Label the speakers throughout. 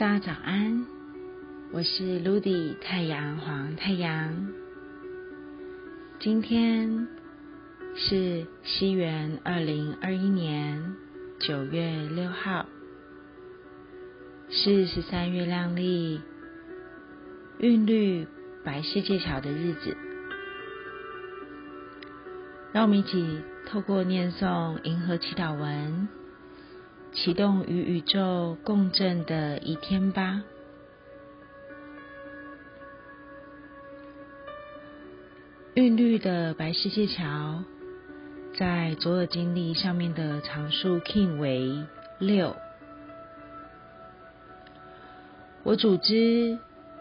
Speaker 1: 大家早安，我是 Ludy 太阳黄太阳。今天是西元二零二一年九月六号，是十三月亮丽韵律白世界桥的日子。让我们一起透过念诵银河祈祷文。启动与宇宙共振的一天吧。韵律的白世界桥，在左耳经历上面的常数 king 为六。我组织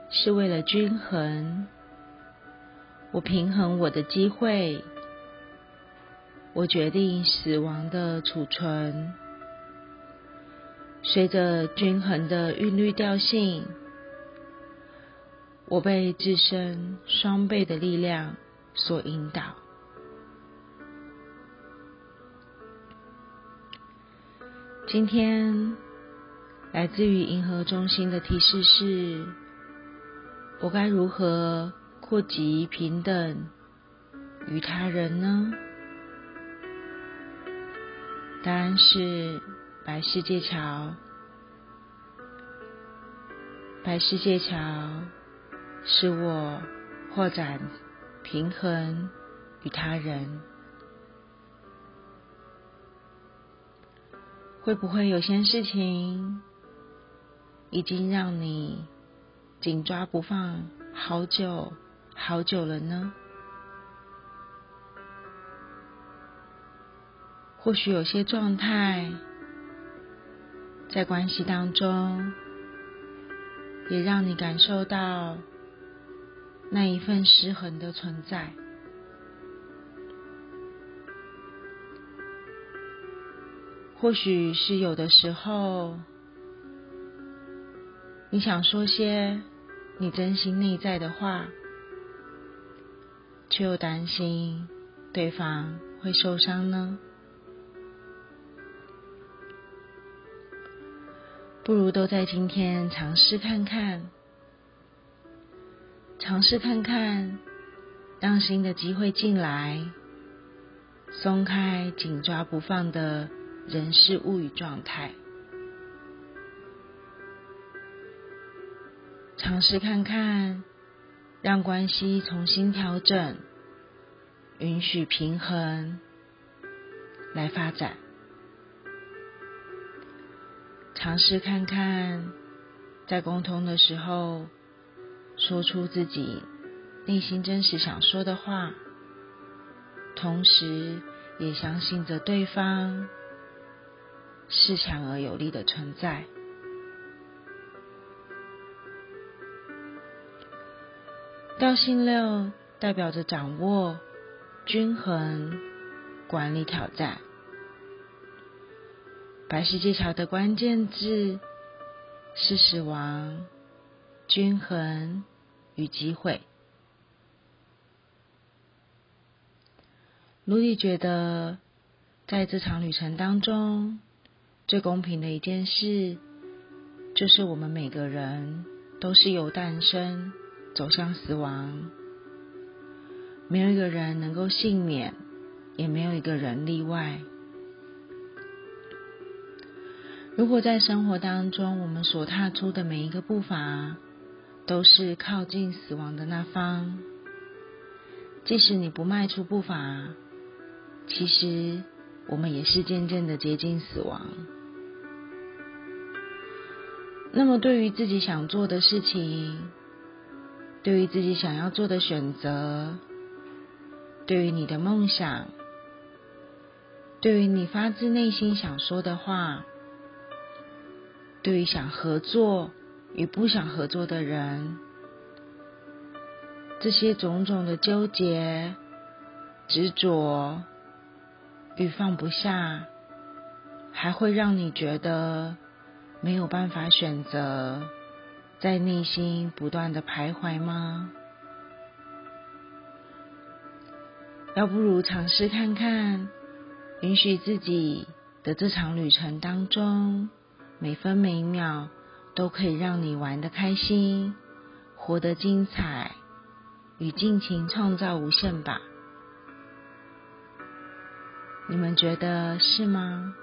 Speaker 1: 是为了均衡，我平衡我的机会，我决定死亡的储存。随着均衡的韵律调性，我被自身双倍的力量所引导。今天来自于银河中心的提示是：我该如何扩及平等与他人呢？答案是。白世界桥，白世界桥，使我扩展平衡与他人。会不会有些事情已经让你紧抓不放好久好久了呢？或许有些状态。在关系当中，也让你感受到那一份失衡的存在。或许是有的时候，你想说些你真心内在的话，却又担心对方会受伤呢？不如都在今天尝试看看，尝试看看，让新的机会进来，松开紧抓不放的人事物与状态，尝试看看，让关系重新调整，允许平衡来发展。尝试看看，在沟通的时候，说出自己内心真实想说的话，同时也相信着对方是强而有力的存在。调性六代表着掌握、均衡、管理、挑战。白世界桥的关键字是死亡、均衡与机会。卢迪觉得，在这场旅程当中，最公平的一件事，就是我们每个人都是由诞生走向死亡，没有一个人能够幸免，也没有一个人例外。如果在生活当中，我们所踏出的每一个步伐都是靠近死亡的那方，即使你不迈出步伐，其实我们也是渐渐的接近死亡。那么，对于自己想做的事情，对于自己想要做的选择，对于你的梦想，对于你发自内心想说的话。对于想合作与不想合作的人，这些种种的纠结、执着与放不下，还会让你觉得没有办法选择，在内心不断的徘徊吗？要不如尝试看看，允许自己的这场旅程当中。每分每秒都可以让你玩得开心，活得精彩，与尽情创造无限吧。你们觉得是吗？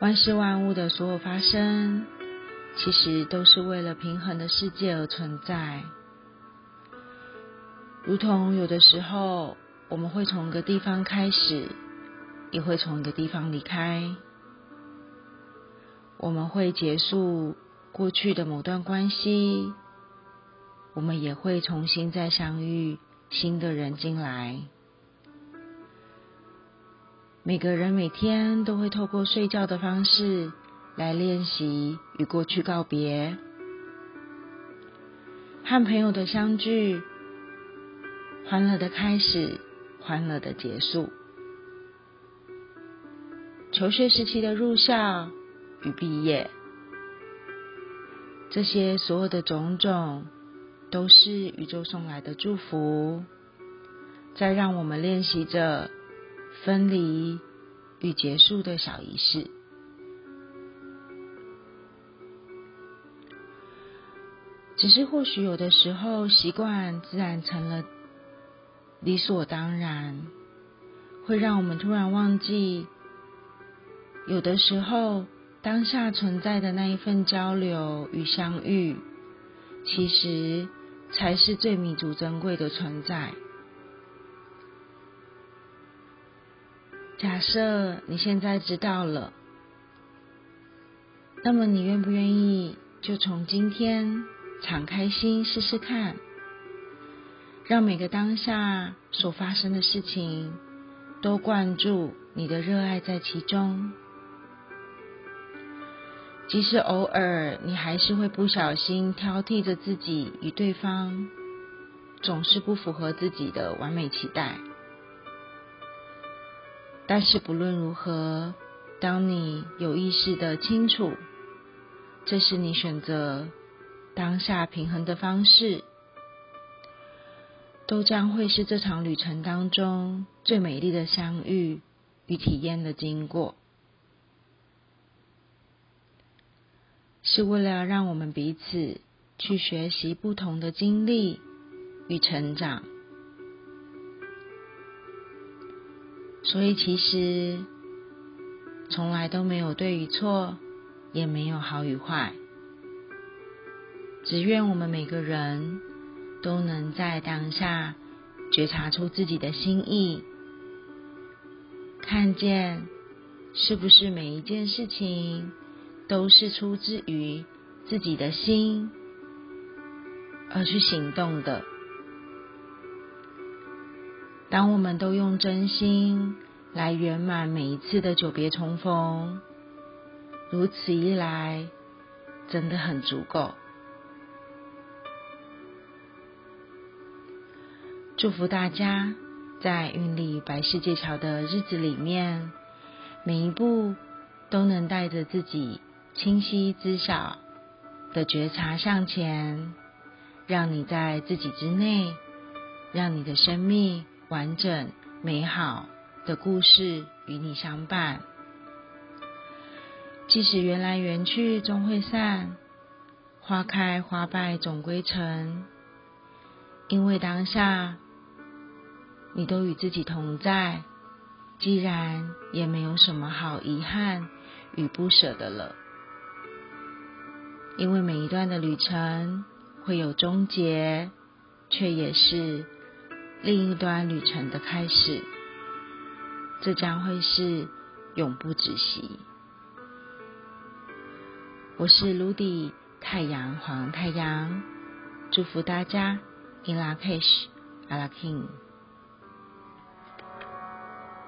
Speaker 1: 万事万物的所有发生，其实都是为了平衡的世界而存在。如同有的时候，我们会从一个地方开始，也会从一个地方离开。我们会结束过去的某段关系，我们也会重新再相遇新的人进来。每个人每天都会透过睡觉的方式来练习与过去告别，和朋友的相聚，欢乐的开始，欢乐的结束，求学时期的入校与毕业，这些所有的种种，都是宇宙送来的祝福，在让我们练习着。分离与结束的小仪式，只是或许有的时候，习惯自然成了理所当然，会让我们突然忘记，有的时候当下存在的那一份交流与相遇，其实才是最弥足珍贵的存在。假设你现在知道了，那么你愿不愿意就从今天敞开心试试看，让每个当下所发生的事情都灌注你的热爱在其中，即使偶尔你还是会不小心挑剔着自己与对方，总是不符合自己的完美期待。但是不论如何，当你有意识的清楚，这是你选择当下平衡的方式，都将会是这场旅程当中最美丽的相遇与体验的经过，是为了让我们彼此去学习不同的经历与成长。所以，其实从来都没有对与错，也没有好与坏。只愿我们每个人都能在当下觉察出自己的心意，看见是不是每一件事情都是出自于自己的心而去行动的。当我们都用真心来圆满每一次的久别重逢，如此一来，真的很足够。祝福大家在运力白世界桥的日子里面，每一步都能带着自己清晰知晓的觉察向前，让你在自己之内，让你的生命。完整美好的故事与你相伴，即使缘来缘去终会散，花开花败总归尘。因为当下你都与自己同在，既然也没有什么好遗憾与不舍的了。因为每一段的旅程会有终结，却也是。另一段旅程的开始，这将会是永不止息。我是卢迪，太阳黄太阳，祝福大家，In La Kish，阿拉 King。